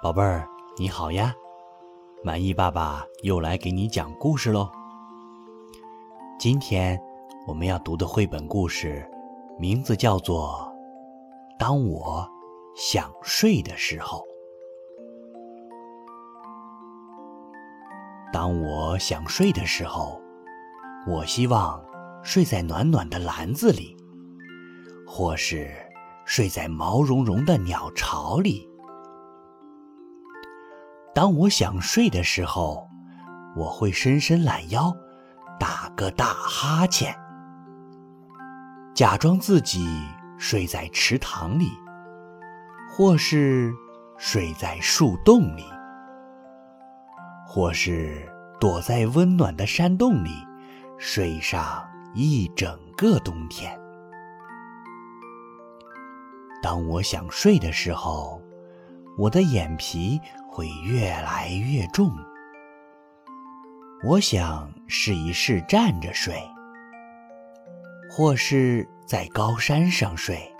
宝贝儿，你好呀！满意爸爸又来给你讲故事喽。今天我们要读的绘本故事，名字叫做《当我想睡的时候》。当我想睡的时候，我希望睡在暖暖的篮子里，或是睡在毛茸茸的鸟巢里。当我想睡的时候，我会伸伸懒腰，打个大哈欠，假装自己睡在池塘里，或是睡在树洞里，或是躲在温暖的山洞里，睡上一整个冬天。当我想睡的时候，我的眼皮。会越来越重。我想试一试站着睡，或是在高山上睡，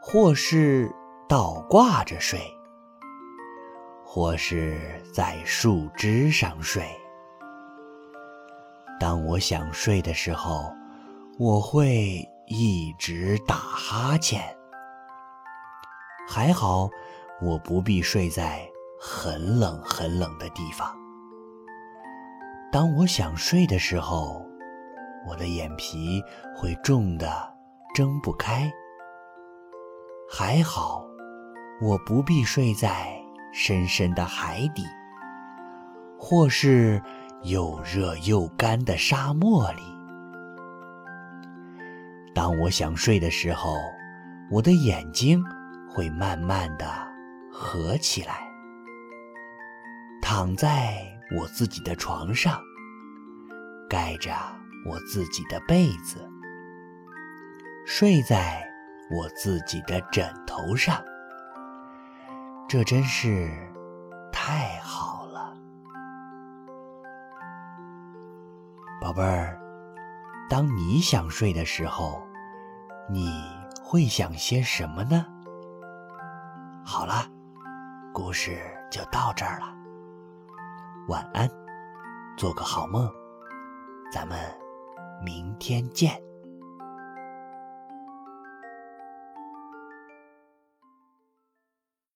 或是倒挂着睡，或是在树枝上睡。当我想睡的时候，我会一直打哈欠。还好。我不必睡在很冷很冷的地方。当我想睡的时候，我的眼皮会重的睁不开。还好，我不必睡在深深的海底，或是又热又干的沙漠里。当我想睡的时候，我的眼睛会慢慢的。合起来，躺在我自己的床上，盖着我自己的被子，睡在我自己的枕头上，这真是太好了，宝贝儿。当你想睡的时候，你会想些什么呢？好了。故事就到这儿了，晚安，做个好梦，咱们明天见。